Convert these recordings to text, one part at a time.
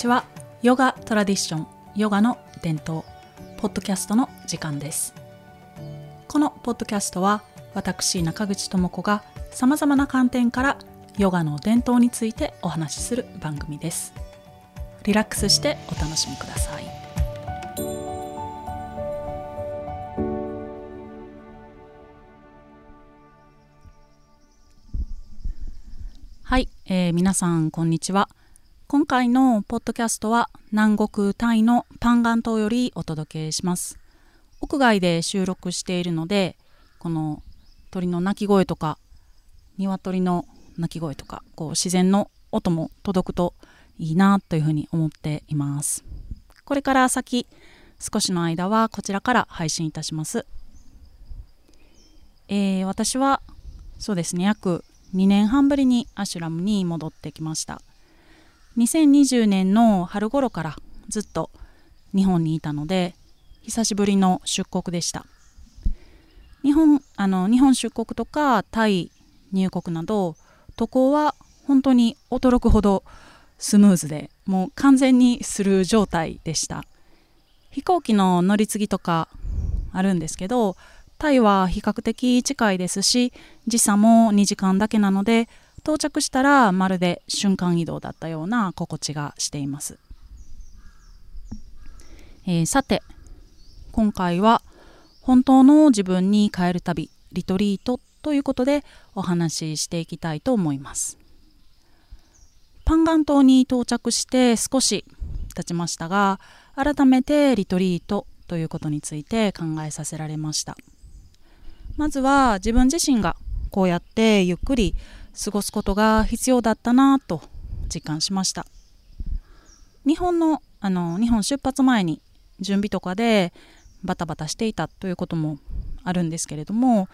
ちは。ヨガトラディションヨガの伝統ポッドキャストの時間です。このポッドキャストは私中口智子がさまざまな観点からヨガの伝統についてお話しする番組です。リラックスしてお楽しみください。はい、えー、皆さんこんにちは。今回のポッドキャストは南国タイのパンガン島よりお届けします屋外で収録しているのでこの鳥の鳴き声とか鶏の鳴き声とかこう自然の音も届くといいなというふうに思っています。これから先少しの間はこちらから配信いたします、えー、私はそうですね約2年半ぶりにアシュラムに戻ってきました。2020年の春頃からずっと日本にいたので久しぶりの出国でした。日本あの日本出国とかタイ入国など渡航は本当に驚くほどスムーズでもう完全にする状態でした。飛行機の乗り継ぎとかあるんですけどタイは比較的近いですし時差も2時間だけなので到着したらまるで瞬間移動だったような心地がしています、えー、さて今回は本当の自分に変える旅リトリートということでお話ししていきたいと思います。パンガン島に到着して少し経ちましたが改めてリトリートということについて考えさせられました。まずは自分自身がこうやってゆっくり過ごすことが必要だったなと実感しました。日本のあの日本出発前に準備とかでバタバタしていたということもあるんですけれども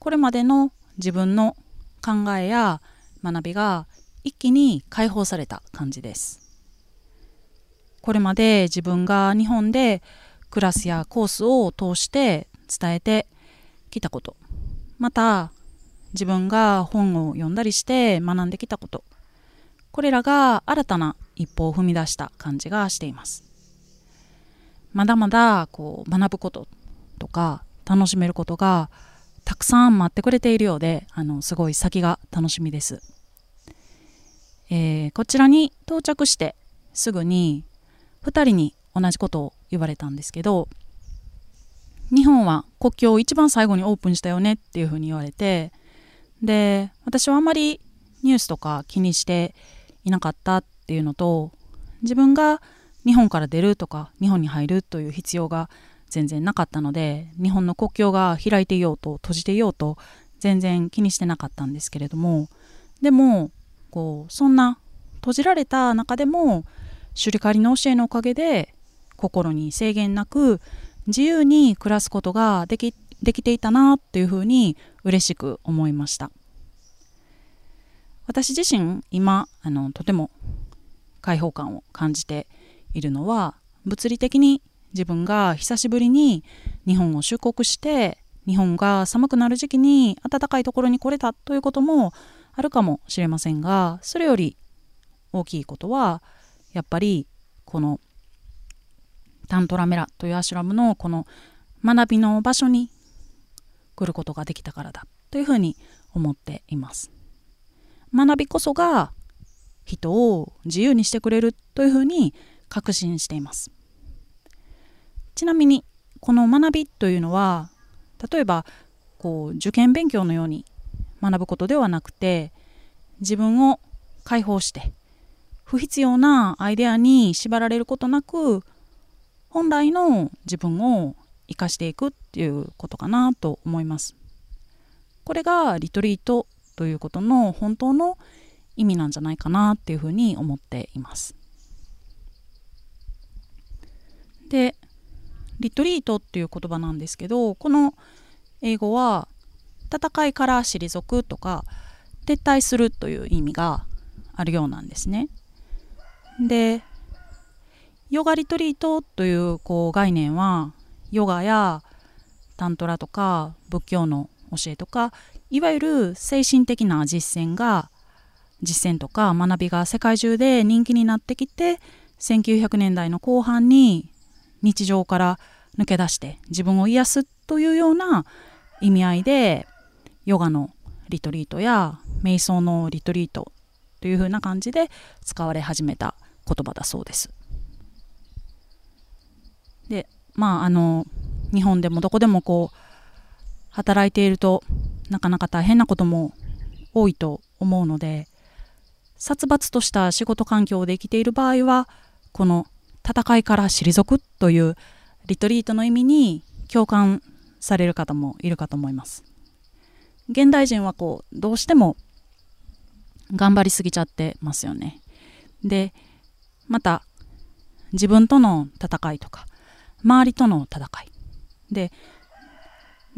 これまでの自分の考えや学びが一気に解放された感じです。これまで自分が日本でクラスやコースを通して伝えてきたこと。また自分が本を読んだりして学んできたこと。これらが新たな一歩を踏み出した感じがしています。まだまだこう学ぶこととか楽しめることがたくさん待ってくれているようであのすごい先が楽しみです、えー、こちらに到着してすぐに2人に同じことを言われたんですけど日本は国境を一番最後にオープンしたよねっていうふうに言われてで私はあんまりニュースとか気にしていなかったっていうのと自分が日本から出るとか日本に入るという必要が全然なかったので日本の国境が開いていようと閉じていようと全然気にしてなかったんですけれどもでもこうそんな閉じられた中でもシュリカリの教えのおかげで心に制限なく自由に暮らすことができできていたなというふうに嬉しく思いました。私自身今あのとても開放感を感じているのは物理的に自分が久しぶりに日本を出国して日本が寒くなる時期に暖かいところに来れたということもあるかもしれませんがそれより大きいことはやっぱりこのタントラメラというアシュラムのこの学びの場所に来ることができたからだというふうに思っています。学びこそが人を自由にしてくれるというふうに確信しています。ちなみにこの学びというのは例えばこう受験勉強のように学ぶことではなくて自分を解放して不必要なアイデアに縛られることなく本来の自分を生かしていくっていうことかなと思います。これがリトリートということの本当の意味なんじゃないかなっていうふうに思っています。でリトリートっていう言葉なんですけどこの英語は戦いから退くとか撤退するという意味があるようなんですね。でヨガリトリートというこう概念はヨガやタントラとか仏教の教えとかいわゆる精神的な実践が実践とか学びが世界中で人気になってきて1900年代の後半に日常から抜け出して自分を癒すというような意味合いでヨガのリトリートや瞑想のリトリートというふうな感じで使われ始めた言葉だそうです。でまああの日本でもどこでもこう働いているとなかなか大変なことも多いと思うので殺伐とした仕事環境で生きている場合はこの戦いから退くというリトリートの意味に共感される方もいるかと思います。現代人はこうどうしても頑張りすぎちゃってますよね。でまた自分との戦いとか周りとの戦い。で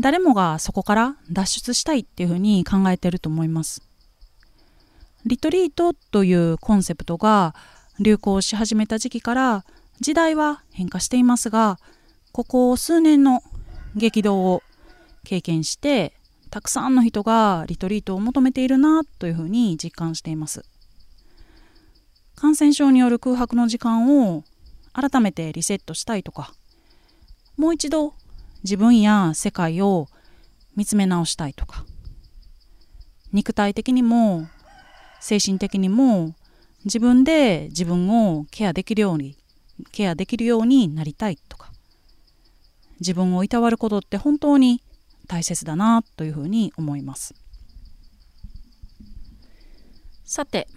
誰もがそこから脱出したいっていうふうに考えてると思います。リトリートというコンセプトが流行し始めた時期から時代は変化していますがここ数年の激動を経験してたくさんの人がリトリートを求めているなというふうに実感しています。感染症による空白の時間を改めてリセットしたいとかもう一度自分や世界を見つめ直したいとか。肉体的にも精神的にも自分で自分をケアできるようにケアできるようになりたいとか。自分をいたわることって本当に大切だなというふうに思います。さて、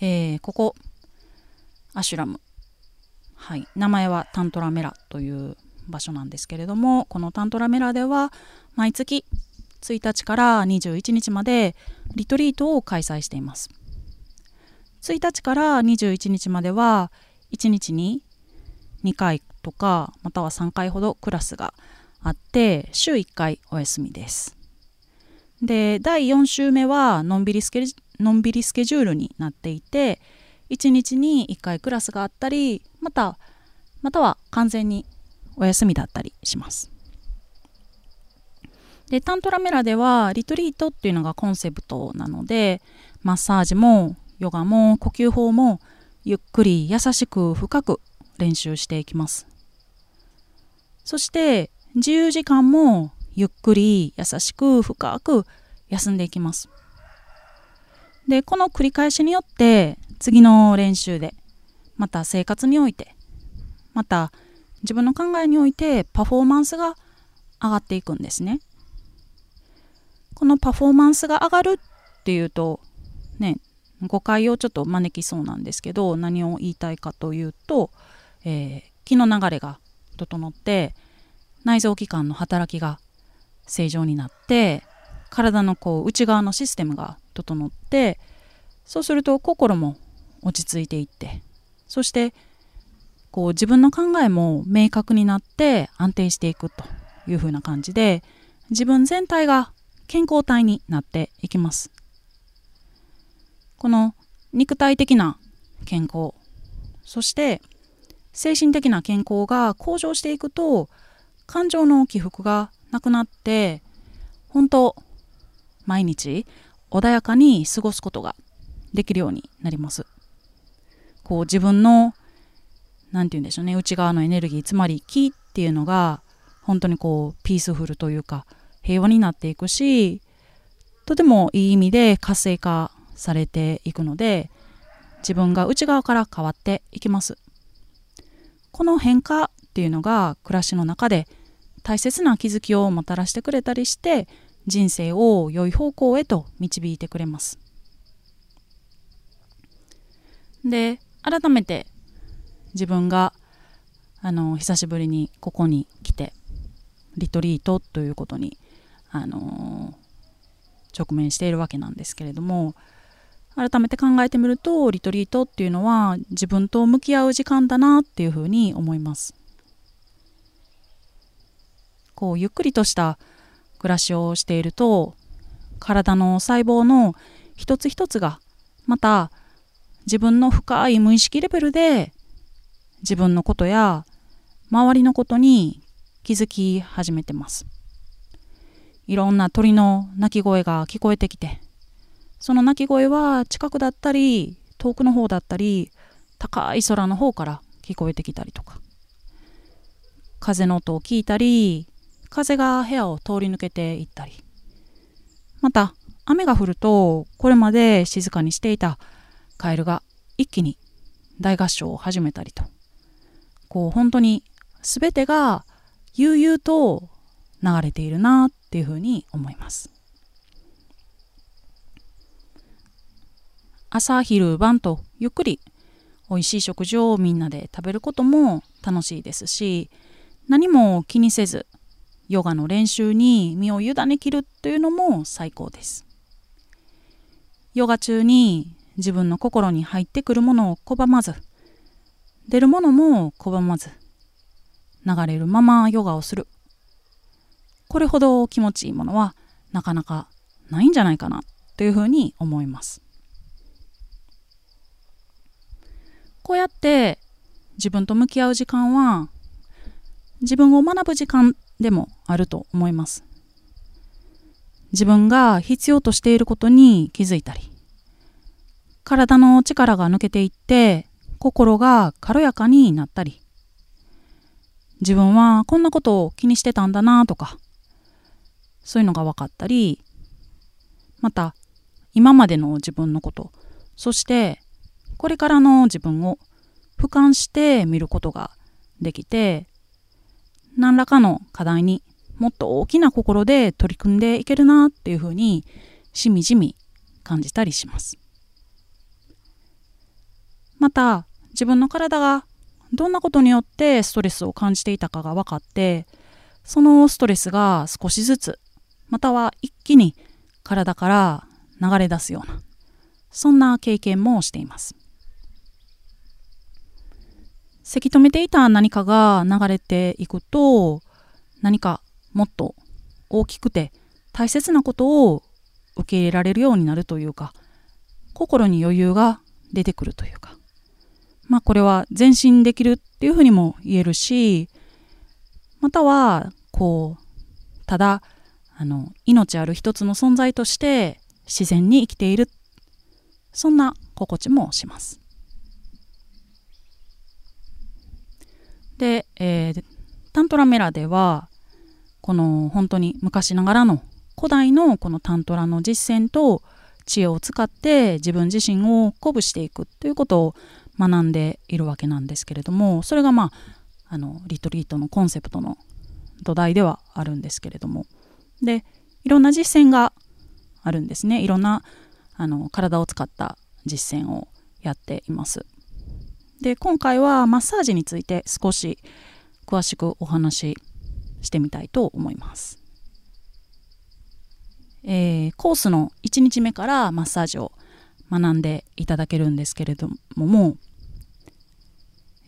えー、ここアシュラム。はい。名前はタントラメラという場所なんですけれどもこのタントラメラでは毎月1日から21日までリトリートを開催しています。1日から21日までは1日に2回とかまたは3回ほどクラスがあって週1回お休みです。で第4週目はのんびりスケのんびりスケジュールになっていて1日に1回クラスがあったりまたまたは完全にお休みだったりします。でタントラメラではリトリートっていうのがコンセプトなのでマッサージもヨガも呼吸法もゆっくり優しく深く練習していきますそして自由時間もゆっくり優しく深く休んでいきますでこの繰り返しによって次の練習でまた生活においてまた自分の考えにおいてパフォーマンスが上がっていくんですね。このパフォーマンスが上がるっていうとね誤解をちょっと招きそうなんですけど何を言いたいかというと、えー、気の流れが整って内臓器官の働きが正常になって体のこう内側のシステムが整ってそうすると心も落ち着いていって。そしてこう自分の考えも明確になって安定していくというふうな感じで自分全体が健康体になっていきます。この肉体的な健康そして精神的な健康が向上していくと感情の起伏がなくなって本当毎日穏やかに過ごすことができるようになります。こう自分の何て言うんでしょうね内側のエネルギーつまり気っていうのが本当にこうピースフルというか平和になっていくしとてもいい意味で活性化されていくので自分が内側から変わっていきます。この変化っていうのが暮らしの中で大切な気づきをもたらしてくれたりして人生を良い方向へと導いてくれます。で改めて自分があの久しぶりにここに来てリトリートということに、あの直面しているわけなんですけれども改めて考えてみるとリトリートっていうのは自分と向き合う時間だなっていうふうに思います。こうゆっくりとした暮らしをしていると体の細胞の一つ一つがまた自分の深い無意識レベルで自分のことや周りのことに気づき始めてます。いろんな鳥の鳴き声が聞こえてきてその鳴き声は近くだったり遠くの方だったり高い空の方から聞こえてきたりとか風の音を聞いたり風が部屋を通り抜けていったりまた雨が降るとこれまで静かにしていたカエルが一気に大合唱を始めたりと。こう本当に全てが悠々と流れているなっていうふうに思います。朝昼晩とゆっくり美味しい食事をみんなで食べることも楽しいですし何も気にせずヨガの練習に身を委ねきるというのも最高です。ヨガ中に自分の心に入ってくるものを拒まず出るものも拒まず流れるままヨガをする。これほど気持ちいいものはなかなかないんじゃないかなというふうに思います。こうやって自分と向き合う時間は自分を学ぶ時間でもあると思います。自分が必要としていることに気づいたり体の力が抜けていって心が軽やかになったり。自分はこんなことを気にしてたんだなとかそういうのが分かったり。また今までの自分のことそしてこれからの自分を俯瞰して見ることができて何らかの課題にもっと大きな心で取り組んでいけるなっていうふうにしみじみ感じたりします。また自分の体がどんなことによってストレスを感じていたかが分かってそのストレスが少しずつまたは一気に体から流れ出すようなそんな経験もしています。せき止めていた何かが流れていくと何かもっと大きくて大切なことを受け入れられるようになるというか心に余裕が出てくるというか。まあこれは前進できるっていうふうにも言えるしまたはこうただあの命ある一つの存在として自然に生きているそんな心地もします。で、えー、タントラメラではこの本当に昔ながらの古代のこのタントラの実践と知恵を使って自分自身を鼓舞していくということを学んでいるわけなんですけれどもそれがまああのリトリートのコンセプトの土台ではあるんですけれども。でいろんな実践があるんですね。いろんなあの体を使った実践をやっています。で今回はマッサージについて少し詳しくお話ししてみたいと思います、えー、コースの1日目からマッサージを学んでいただけるんですけれどもも、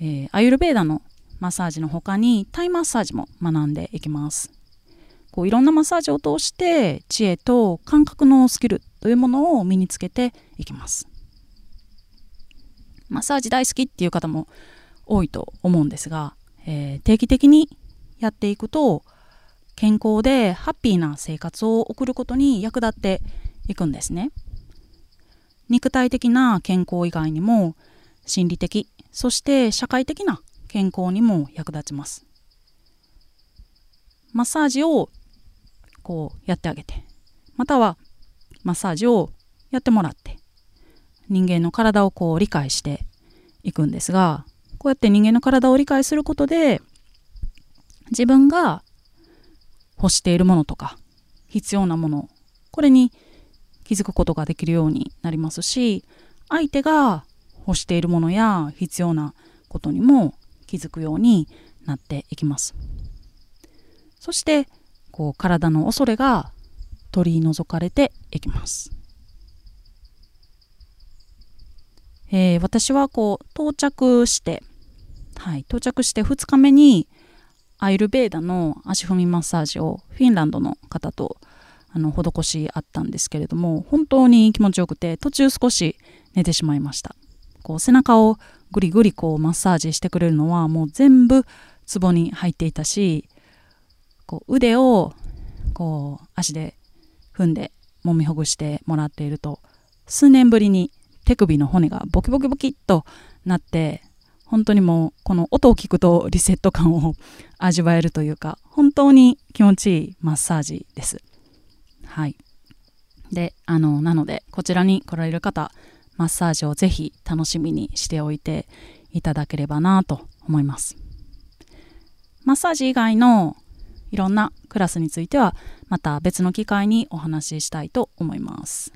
えー、アユルベーダのマッサージの他にタイマッサージも学んでいきます。こういろんなマッサージを通して知恵と感覚のスキルというものを身につけていきます。マッサージ大好きっていう方も多いと思うんですが、えー、定期的にやっていくと健康でハッピーな生活を送ることに役立っていくんですね。肉体的な健康以外にも心理的そして社会的な健康にも役立ちます。マッサージをこうやってあげてまたはマッサージをやってもらって人間の体をこう理解していくんですがこうやって人間の体を理解することで自分が欲しているものとか必要なものこれに気づくことができるようになりますし相手が欲しているものや必要なことにも気づくようになっていきます。そしてこう体の恐れが取り除かれていきます。えー、私はこう到着して、はい、到着して2日目にアイルベーダの足踏みマッサージをフィンランドの方とあの施しあったんですけれども本当に気持ちよくて途中少し寝てしまいました。こう背中をぐりぐりこうマッサージしてくれるのはもう全部ツボに入っていたしこう腕をこう足で踏んで揉みほぐしてもらっていると数年ぶりに手首の骨がボキボキボキっとなって本当にもうこの音を聞くとリセット感を味わえるというか本当に気持ちいいマッサージです。はい。であのなのでこちらに来られる方マッサージをぜひ楽しみにしておいていただければなと思います。マッサージ以外のいろんなクラスについてはまた別の機会にお話ししたいと思います。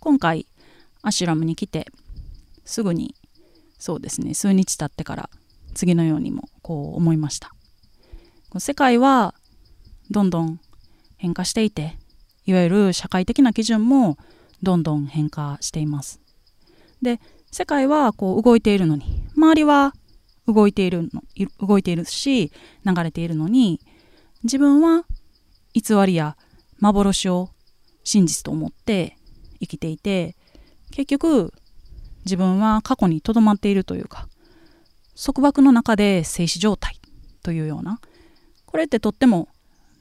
今回アシュラムに来てすぐにそうですね数日経ってから次のようにもこう思いました。世界はどんどん変化していていわゆる社会的な基準もどんどん変化しています。で世界はこう動いているのに周りは動いているの動いているし流れているのに自分は偽りや幻を真実と思って生きていて結局自分は過去にとどまっているというか束縛の中で静止状態というようなこれってとっても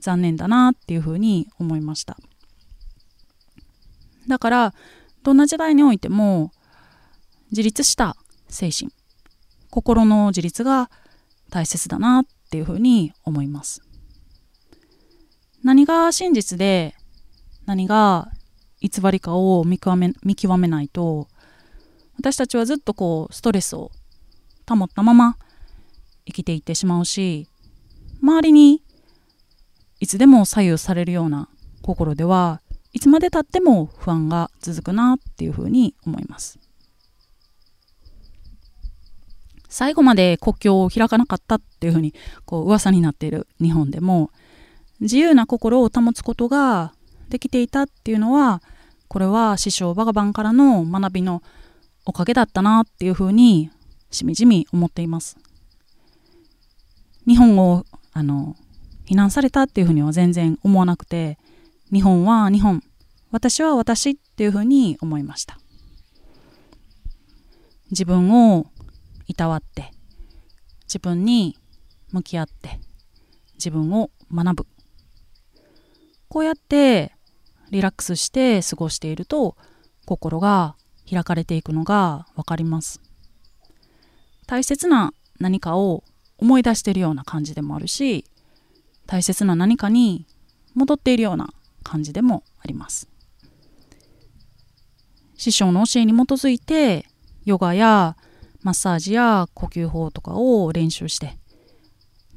残念だなっていうふうに思いました。だからどんな時代においても自立した精神心の自立が大切だなっていうふうに思います。何が真実で何が偽りかを見極め見極めないと私たちはずっとこうストレスを保ったまま生きていってしまうし周りにいつでも左右されるような心ではいつまでたっても不安が続くなっていうふうに思います。最後まで国境を開かなかったっていうふうにこう噂になっている日本でも自由な心を保つことができていたっていうのはこれは師匠バガバンからの学びのおかげだったなっていうふうにしみじみ思っています。日本をあの非難されたっていうふうには全然思わなくて日本は日本私は私っていうふうに思いました。自分をいたわって自分に向き合って自分を学ぶ。こうやってリラックスして過ごしていると心が開かれていくのが分かります。大切な何かを思い出してるような感じでもあるし大切な何かに戻っているような感じでもあります。師匠の教えに基づいてヨガやマッサージや呼吸法とかを練習して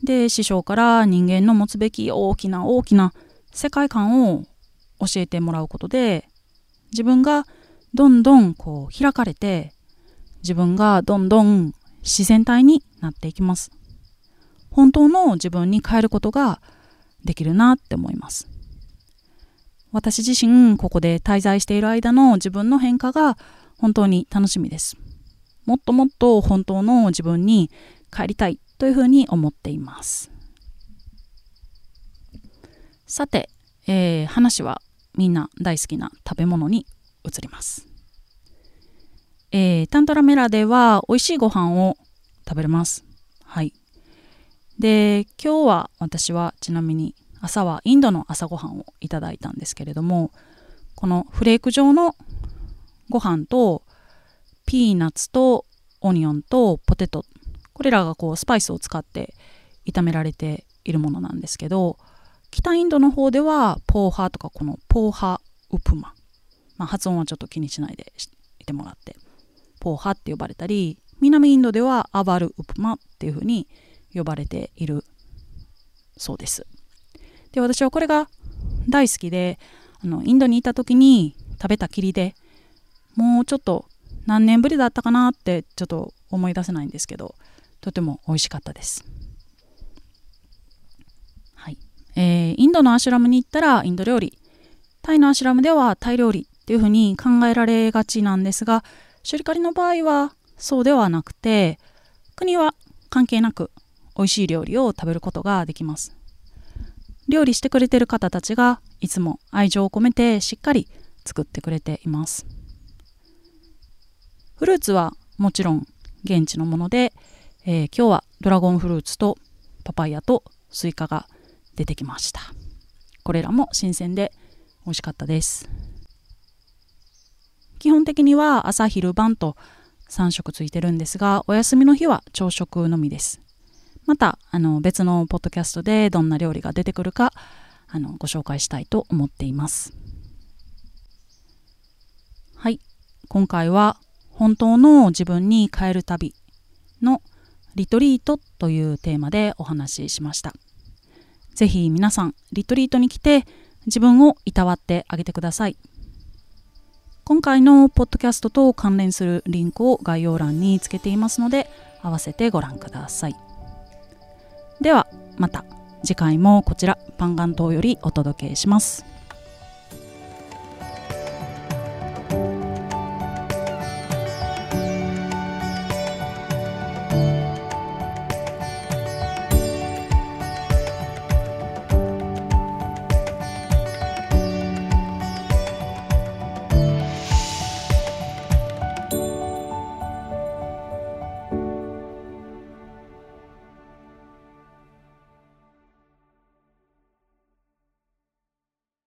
で師匠から人間の持つべき大きな大きな世界観を教えてもらうことで自分がどんどんこう開かれて自分がどんどん自然体になっていきます。本当の自分に変えることができるなって思います。私自身ここで滞在している間の自分の変化が本当に楽しみです。もっともっと本当の自分に帰りたいというふうに思っています。さて、えー、話はみんな大好きな食べ物に移ります、えー、タントラメラでは美味しいご飯を食べれます。はい。で今日は私はちなみに朝はインドの朝ごはんをいただいたんですけれどもこのフレーク状のご飯とピーナッツとオニオンとポテトこれらがこうスパイスを使って炒められているものなんですけど北インドの方ではポーハとかこのポーハウプマ、まあ、発音はちょっと気にしないでいてもらってポーハって呼ばれたり南インドではアバルウプマっていうふうに呼ばれているそうです。で私はこれが大好きであのインドにいた時に食べたきりでもうちょっと何年ぶりだったかなってちょっと思い出せないんですけどとても美味しかったです。はい。えー、インドのアシュラムに行ったらインド料理。タイのアシュラムではタイ料理っていうふうに考えられがちなんですがシュリカリの場合はそうではなくて国は関係なく美味しい料理を食べることができます。料理してくれてる方たちがいつも愛情を込めてしっかり作ってくれています。フルーツはもちろん現地のもので、えー、今日はドラゴンフルーツとパパイヤとスイカが出てきました。これらも新鮮で美味しかったです。基本的には朝昼晩と3食ついてるんですがお休みの日は朝食のみです。またあの別のポッドキャストでどんな料理が出てくるかあのご紹介したいと思っています。はい。今回は本当の自分に変える旅のリトリートというテーマでお話ししました。ぜひ皆さんリトリートに来て自分をいたわってあげてください。今回のポッドキャストと関連するリンクを概要欄につけていますので合わせてご覧ください。ではまた次回もこちらパンガン島よりお届けします。